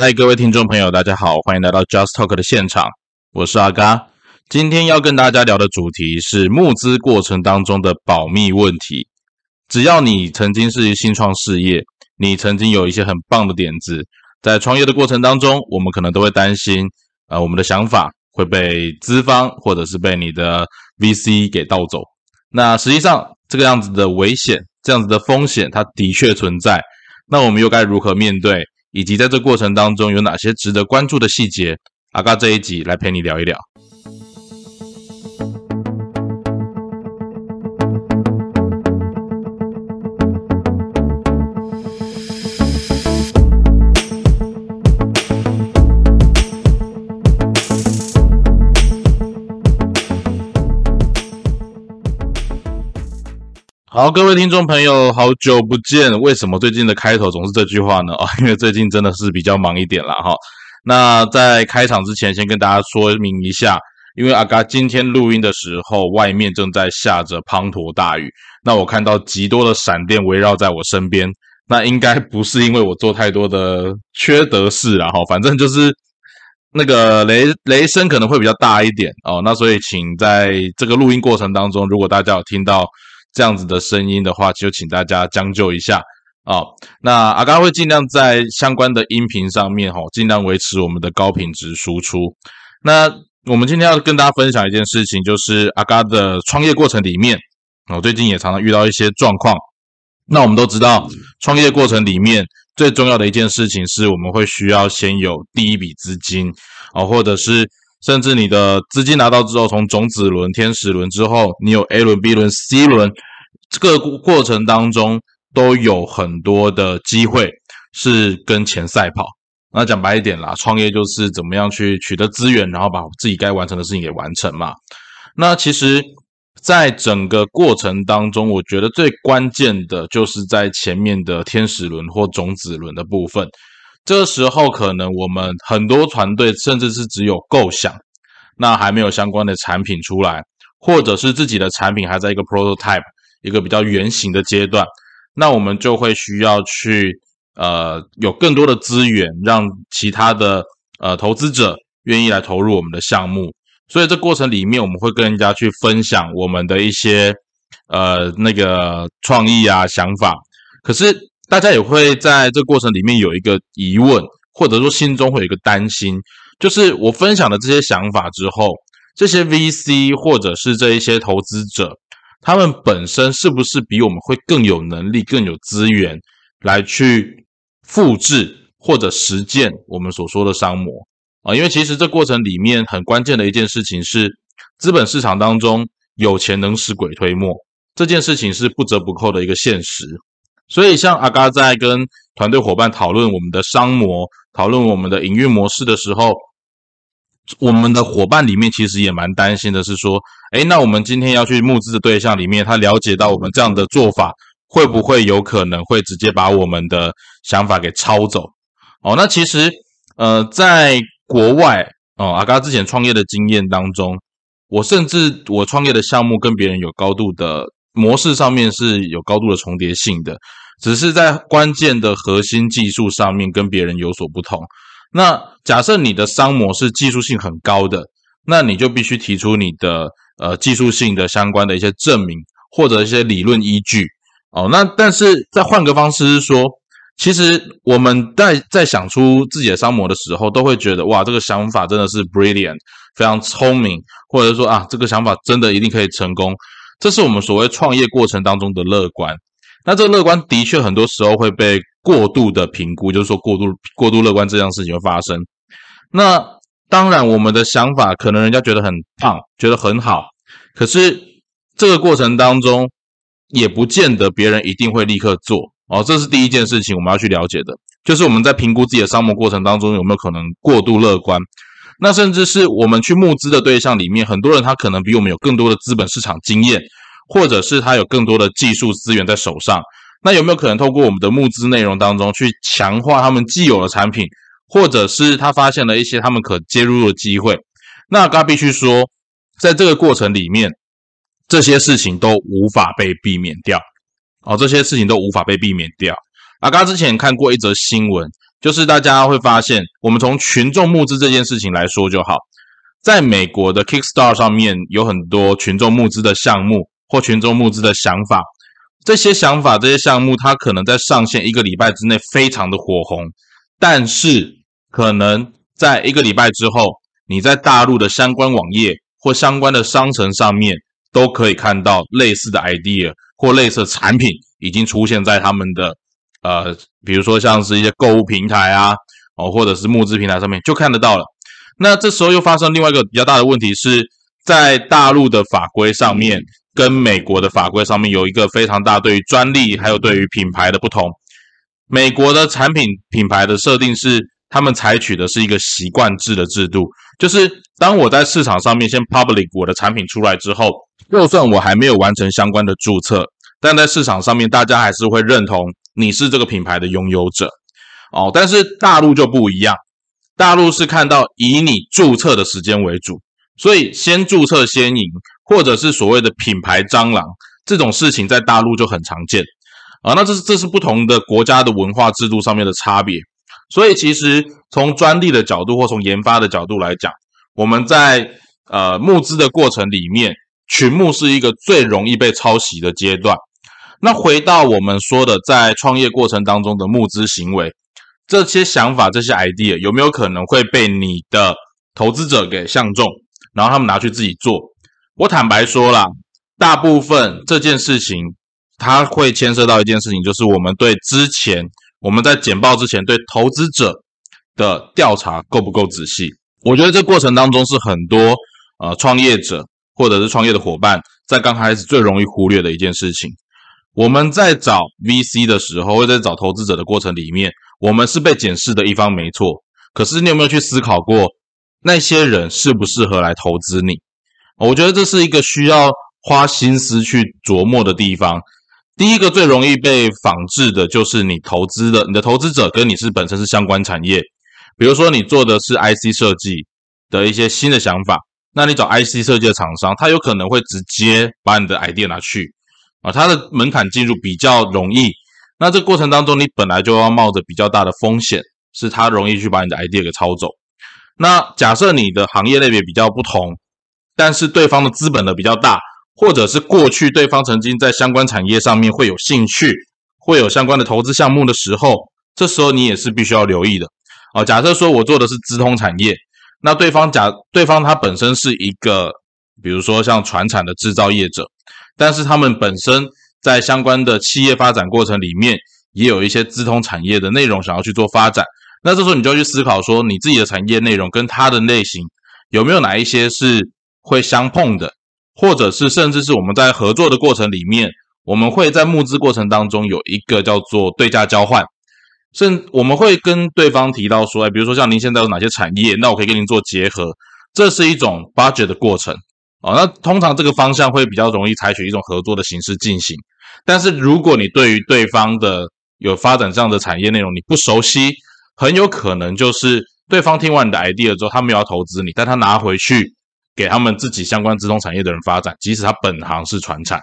嗨，各位听众朋友，大家好，欢迎来到 Just Talk 的现场，我是阿嘎。今天要跟大家聊的主题是募资过程当中的保密问题。只要你曾经是新创事业，你曾经有一些很棒的点子，在创业的过程当中，我们可能都会担心，呃，我们的想法会被资方或者是被你的 VC 给盗走。那实际上这个样子的危险，这样子的风险，它的确存在。那我们又该如何面对？以及在这过程当中有哪些值得关注的细节？阿嘎这一集来陪你聊一聊。好，各位听众朋友，好久不见。为什么最近的开头总是这句话呢？啊，因为最近真的是比较忙一点了哈。那在开场之前，先跟大家说明一下，因为阿嘎今天录音的时候，外面正在下着滂沱大雨。那我看到极多的闪电围绕在我身边，那应该不是因为我做太多的缺德事了哈。反正就是那个雷雷声可能会比较大一点哦。那所以请在这个录音过程当中，如果大家有听到。这样子的声音的话，就请大家将就一下啊。那阿嘎会尽量在相关的音频上面哈，尽量维持我们的高品质输出。那我们今天要跟大家分享一件事情，就是阿嘎的创业过程里面，我最近也常常遇到一些状况。那我们都知道，创业过程里面最重要的一件事情，是我们会需要先有第一笔资金啊，或者是。甚至你的资金拿到之后，从种子轮、天使轮之后，你有 A 轮、B 轮、C 轮，这个过程当中都有很多的机会是跟钱赛跑。那讲白一点啦，创业就是怎么样去取得资源，然后把自己该完成的事情给完成嘛。那其实，在整个过程当中，我觉得最关键的就是在前面的天使轮或种子轮的部分。这个时候，可能我们很多团队甚至是只有构想，那还没有相关的产品出来，或者是自己的产品还在一个 prototype 一个比较原型的阶段，那我们就会需要去呃有更多的资源，让其他的呃投资者愿意来投入我们的项目。所以这过程里面，我们会跟人家去分享我们的一些呃那个创意啊想法，可是。大家也会在这过程里面有一个疑问，或者说心中会有一个担心，就是我分享的这些想法之后，这些 VC 或者是这一些投资者，他们本身是不是比我们会更有能力、更有资源来去复制或者实践我们所说的商模啊？因为其实这过程里面很关键的一件事情是，资本市场当中有钱能使鬼推磨，这件事情是不折不扣的一个现实。所以，像阿嘎在跟团队伙伴讨论我们的商模、讨论我们的营运模式的时候，我们的伙伴里面其实也蛮担心的，是说，哎，那我们今天要去募资的对象里面，他了解到我们这样的做法，会不会有可能会直接把我们的想法给抄走？哦，那其实，呃，在国外，哦，阿嘎之前创业的经验当中，我甚至我创业的项目跟别人有高度的。模式上面是有高度的重叠性的，只是在关键的核心技术上面跟别人有所不同。那假设你的商模是技术性很高的，那你就必须提出你的呃技术性的相关的一些证明或者一些理论依据哦。那但是再换个方式是说，其实我们在在想出自己的商模的时候，都会觉得哇，这个想法真的是 brilliant，非常聪明，或者说啊，这个想法真的一定可以成功。这是我们所谓创业过程当中的乐观，那这个乐观的确很多时候会被过度的评估，就是说过度过度乐观这样事情会发生。那当然，我们的想法可能人家觉得很棒，觉得很好，可是这个过程当中也不见得别人一定会立刻做哦。这是第一件事情我们要去了解的，就是我们在评估自己的商模过程当中有没有可能过度乐观。那甚至是我们去募资的对象里面，很多人他可能比我们有更多的资本市场经验，或者是他有更多的技术资源在手上。那有没有可能透过我们的募资内容当中去强化他们既有的产品，或者是他发现了一些他们可接入的机会？那他必须说，在这个过程里面，这些事情都无法被避免掉。哦，这些事情都无法被避免掉。阿刚之前看过一则新闻，就是大家会发现，我们从群众募资这件事情来说就好，在美国的 Kickstarter 上面有很多群众募资的项目或群众募资的想法，这些想法、这些项目，它可能在上线一个礼拜之内非常的火红，但是可能在一个礼拜之后，你在大陆的相关网页或相关的商城上面都可以看到类似的 idea 或类似的产品已经出现在他们的。呃，比如说像是一些购物平台啊，哦，或者是募资平台上面就看得到了。那这时候又发生另外一个比较大的问题，是在大陆的法规上面跟美国的法规上面有一个非常大对于专利还有对于品牌的不同。美国的产品品牌的设定是，他们采取的是一个习惯制的制度，就是当我在市场上面先 public 我的产品出来之后，就算我还没有完成相关的注册，但在市场上面大家还是会认同。你是这个品牌的拥有者，哦，但是大陆就不一样，大陆是看到以你注册的时间为主，所以先注册先赢，或者是所谓的品牌蟑螂这种事情，在大陆就很常见，啊，那这是这是不同的国家的文化制度上面的差别，所以其实从专利的角度或从研发的角度来讲，我们在呃募资的过程里面，群募是一个最容易被抄袭的阶段。那回到我们说的，在创业过程当中的募资行为，这些想法、这些 idea 有没有可能会被你的投资者给相中，然后他们拿去自己做？我坦白说啦，大部分这件事情，它会牵涉到一件事情，就是我们对之前我们在简报之前对投资者的调查够不够仔细？我觉得这过程当中是很多呃创业者或者是创业的伙伴在刚开始最容易忽略的一件事情。我们在找 VC 的时候，或者在找投资者的过程里面，我们是被检视的一方，没错。可是你有没有去思考过，那些人适不适合来投资你？我觉得这是一个需要花心思去琢磨的地方。第一个最容易被仿制的就是你投资的，你的投资者跟你是本身是相关产业。比如说你做的是 IC 设计的一些新的想法，那你找 IC 设计的厂商，他有可能会直接把你的 idea 拿去。啊，它的门槛进入比较容易，那这过程当中你本来就要冒着比较大的风险，是它容易去把你的 idea 给抄走。那假设你的行业类别比较不同，但是对方的资本呢比较大，或者是过去对方曾经在相关产业上面会有兴趣，会有相关的投资项目的时候，这时候你也是必须要留意的。啊，假设说我做的是资通产业，那对方假对方他本身是一个，比如说像船产的制造业者。但是他们本身在相关的企业发展过程里面，也有一些资通产业的内容想要去做发展。那这时候你就要去思考说，你自己的产业内容跟他的类型有没有哪一些是会相碰的，或者是甚至是我们在合作的过程里面，我们会在募资过程当中有一个叫做对价交换，甚我们会跟对方提到说，哎，比如说像您现在有哪些产业，那我可以跟您做结合，这是一种 budget 的过程。哦，那通常这个方向会比较容易采取一种合作的形式进行。但是如果你对于对方的有发展这样的产业内容你不熟悉，很有可能就是对方听完你的 idea 之后，他们要投资你，但他拿回去给他们自己相关自动产业的人发展，即使他本行是传产。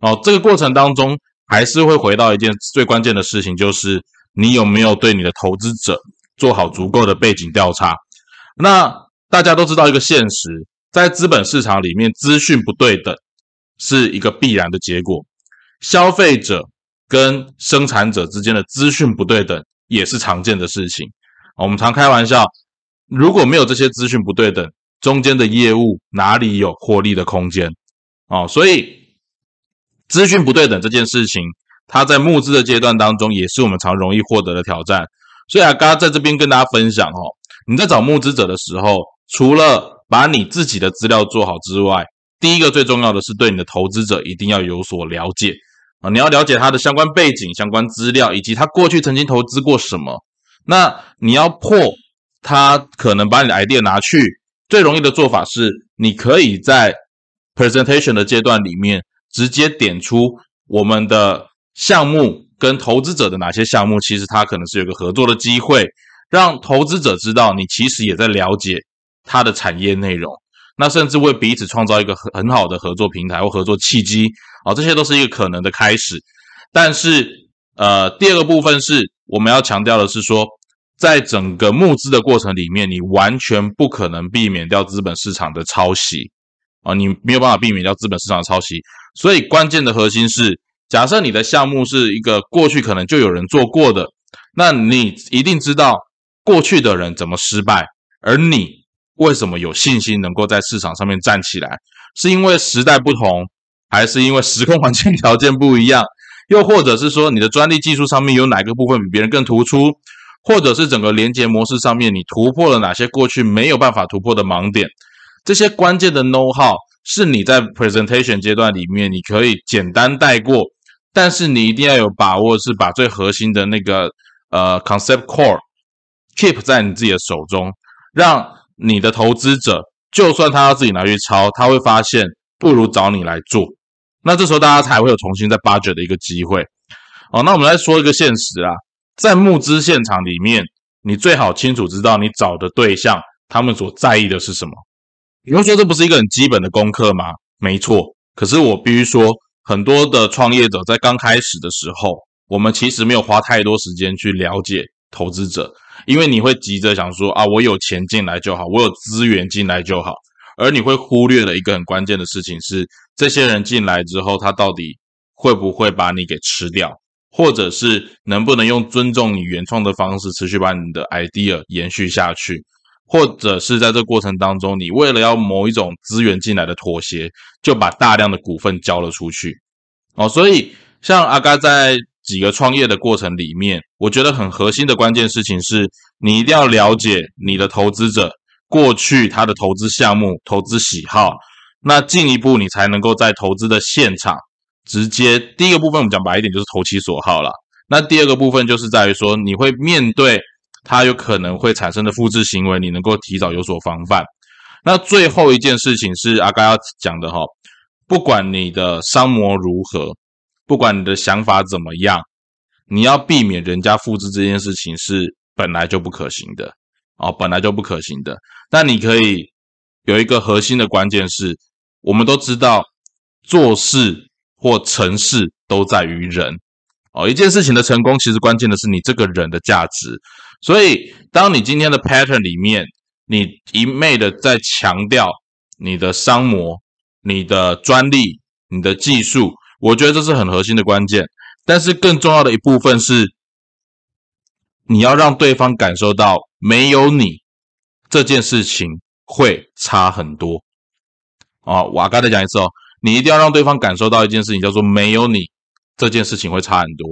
哦，这个过程当中还是会回到一件最关键的事情，就是你有没有对你的投资者做好足够的背景调查。那大家都知道一个现实。在资本市场里面，资讯不对等是一个必然的结果。消费者跟生产者之间的资讯不对等也是常见的事情。我们常开玩笑，如果没有这些资讯不对等，中间的业务哪里有获利的空间？哦，所以资讯不对等这件事情，它在募资的阶段当中，也是我们常容易获得的挑战。所以啊，刚刚在这边跟大家分享哦，你在找募资者的时候，除了把你自己的资料做好之外，第一个最重要的是对你的投资者一定要有所了解啊！你要了解他的相关背景、相关资料，以及他过去曾经投资过什么。那你要破他可能把你的 idea 拿去，最容易的做法是，你可以在 presentation 的阶段里面直接点出我们的项目跟投资者的哪些项目，其实他可能是有个合作的机会，让投资者知道你其实也在了解。它的产业内容，那甚至为彼此创造一个很很好的合作平台或合作契机啊，这些都是一个可能的开始。但是，呃，第二个部分是我们要强调的是说，在整个募资的过程里面，你完全不可能避免掉资本市场的抄袭啊，你没有办法避免掉资本市场的抄袭。所以关键的核心是，假设你的项目是一个过去可能就有人做过的，那你一定知道过去的人怎么失败，而你为什么有信心能够在市场上面站起来？是因为时代不同，还是因为时空环境条件不一样？又或者是说你的专利技术上面有哪个部分比别人更突出？或者是整个连接模式上面，你突破了哪些过去没有办法突破的盲点？这些关键的 know how 是你在 presentation 阶段里面你可以简单带过，但是你一定要有把握，是把最核心的那个呃 concept core keep 在你自己的手中，让你的投资者就算他要自己拿去抄，他会发现不如找你来做。那这时候大家才会有重新再 budget 的一个机会。哦，那我们来说一个现实啊。在募资现场里面，你最好清楚知道你找的对象他们所在意的是什么。你会说这不是一个很基本的功课吗？没错。可是我必须说，很多的创业者在刚开始的时候，我们其实没有花太多时间去了解投资者，因为你会急着想说啊，我有钱进来就好，我有资源进来就好，而你会忽略了一个很关键的事情是，这些人进来之后，他到底会不会把你给吃掉？或者是能不能用尊重你原创的方式，持续把你的 idea 延续下去，或者是在这过程当中，你为了要某一种资源进来的妥协，就把大量的股份交了出去。哦，所以像阿嘎在几个创业的过程里面，我觉得很核心的关键事情是，你一定要了解你的投资者过去他的投资项目、投资喜好，那进一步你才能够在投资的现场。直接第一个部分，我们讲白一点就是投其所好了。那第二个部分就是在于说，你会面对它有可能会产生的复制行为，你能够提早有所防范。那最后一件事情是阿刚要讲的哈，不管你的商模如何，不管你的想法怎么样，你要避免人家复制这件事情是本来就不可行的哦，本来就不可行的。但你可以有一个核心的关键是，我们都知道做事。或成事都在于人哦，一件事情的成功，其实关键的是你这个人的价值。所以，当你今天的 pattern 里面，你一昧的在强调你的商模、你的专利、你的技术，我觉得这是很核心的关键。但是，更重要的一部分是，你要让对方感受到没有你这件事情会差很多。啊，我刚才讲一次哦。你一定要让对方感受到一件事情，叫做没有你这件事情会差很多。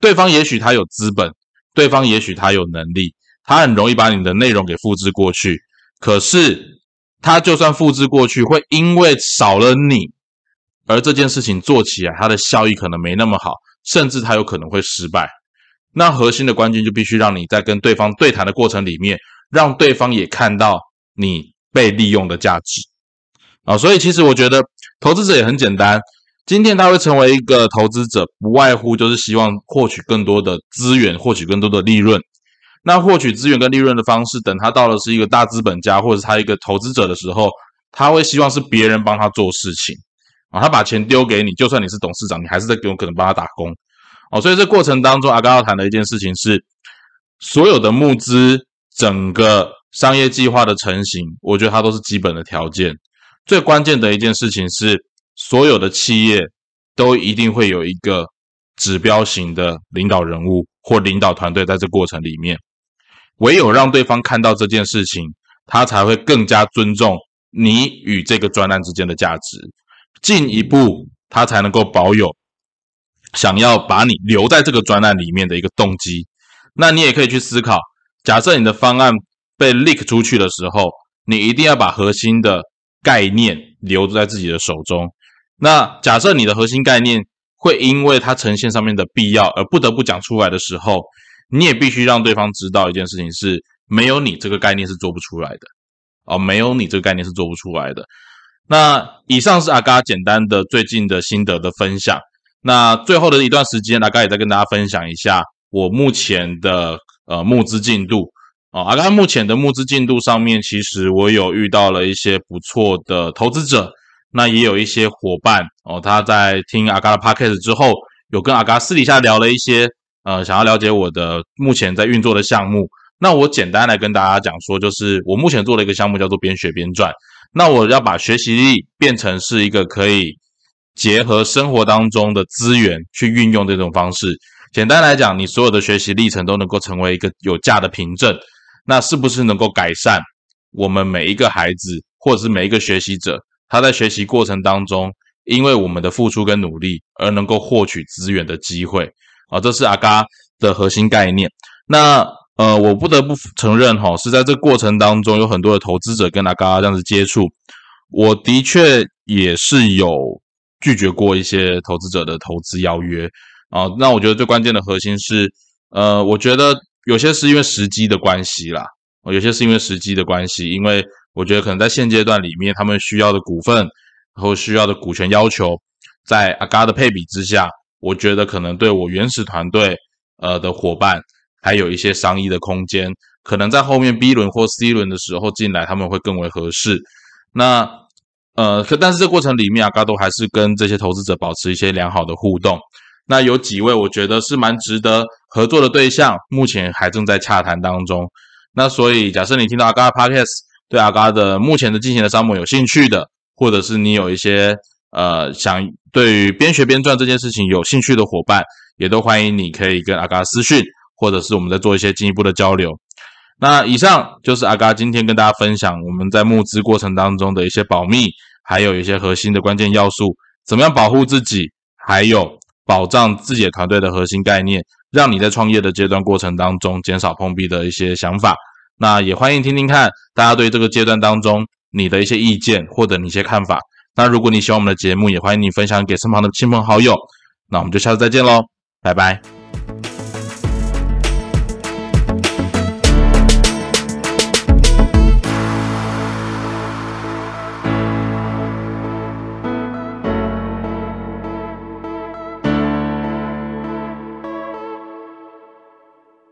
对方也许他有资本，对方也许他有能力，他很容易把你的内容给复制过去。可是他就算复制过去，会因为少了你，而这件事情做起来，它的效益可能没那么好，甚至他有可能会失败。那核心的关键就必须让你在跟对方对谈的过程里面，让对方也看到你被利用的价值。啊，所以其实我觉得投资者也很简单。今天他会成为一个投资者，不外乎就是希望获取更多的资源，获取更多的利润。那获取资源跟利润的方式，等他到了是一个大资本家，或者他一个投资者的时候，他会希望是别人帮他做事情啊。他把钱丢给你，就算你是董事长，你还是在有可能帮他打工哦。所以这过程当中，阿刚要谈的一件事情是，所有的募资，整个商业计划的成型，我觉得它都是基本的条件。最关键的一件事情是，所有的企业都一定会有一个指标型的领导人物或领导团队在这过程里面。唯有让对方看到这件事情，他才会更加尊重你与这个专案之间的价值。进一步，他才能够保有想要把你留在这个专案里面的一个动机。那你也可以去思考，假设你的方案被 leak 出去的时候，你一定要把核心的。概念留在自己的手中。那假设你的核心概念会因为它呈现上面的必要而不得不讲出来的时候，你也必须让对方知道一件事情：是没有你这个概念是做不出来的哦，没有你这个概念是做不出来的。那以上是阿嘎简单的最近的心得的分享。那最后的一段时间，阿嘎也在跟大家分享一下我目前的呃募资进度。啊，阿甘目前的募资进度上面，其实我有遇到了一些不错的投资者，那也有一些伙伴哦，他在听阿嘎的 podcast 之后，有跟阿嘎私底下聊了一些，呃，想要了解我的目前在运作的项目。那我简单来跟大家讲说，就是我目前做了一个项目叫做边学边赚。那我要把学习力变成是一个可以结合生活当中的资源去运用这种方式。简单来讲，你所有的学习历程都能够成为一个有价的凭证。那是不是能够改善我们每一个孩子，或者是每一个学习者，他在学习过程当中，因为我们的付出跟努力而能够获取资源的机会？啊，这是阿嘎的核心概念。那呃，我不得不承认哈，是在这过程当中，有很多的投资者跟阿嘎这样子接触，我的确也是有拒绝过一些投资者的投资邀约啊。那我觉得最关键的核心是，呃，我觉得。有些是因为时机的关系啦，有些是因为时机的关系，因为我觉得可能在现阶段里面，他们需要的股份，然后需要的股权要求，在阿嘎的配比之下，我觉得可能对我原始团队呃的伙伴还有一些商议的空间，可能在后面 B 轮或 C 轮的时候进来，他们会更为合适。那呃，可但是这过程里面，阿嘎都还是跟这些投资者保持一些良好的互动。那有几位我觉得是蛮值得合作的对象，目前还正在洽谈当中。那所以，假设你听到阿嘎的 podcast，对阿嘎的目前的进行的项目有兴趣的，或者是你有一些呃想对于边学边赚这件事情有兴趣的伙伴，也都欢迎你可以跟阿嘎私讯，或者是我们在做一些进一步的交流。那以上就是阿嘎今天跟大家分享我们在募资过程当中的一些保密，还有一些核心的关键要素，怎么样保护自己，还有。保障自己团队的核心概念，让你在创业的阶段过程当中减少碰壁的一些想法。那也欢迎听听看大家对这个阶段当中你的一些意见或者你一些看法。那如果你喜欢我们的节目，也欢迎你分享给身旁的亲朋好友。那我们就下次再见喽，拜拜。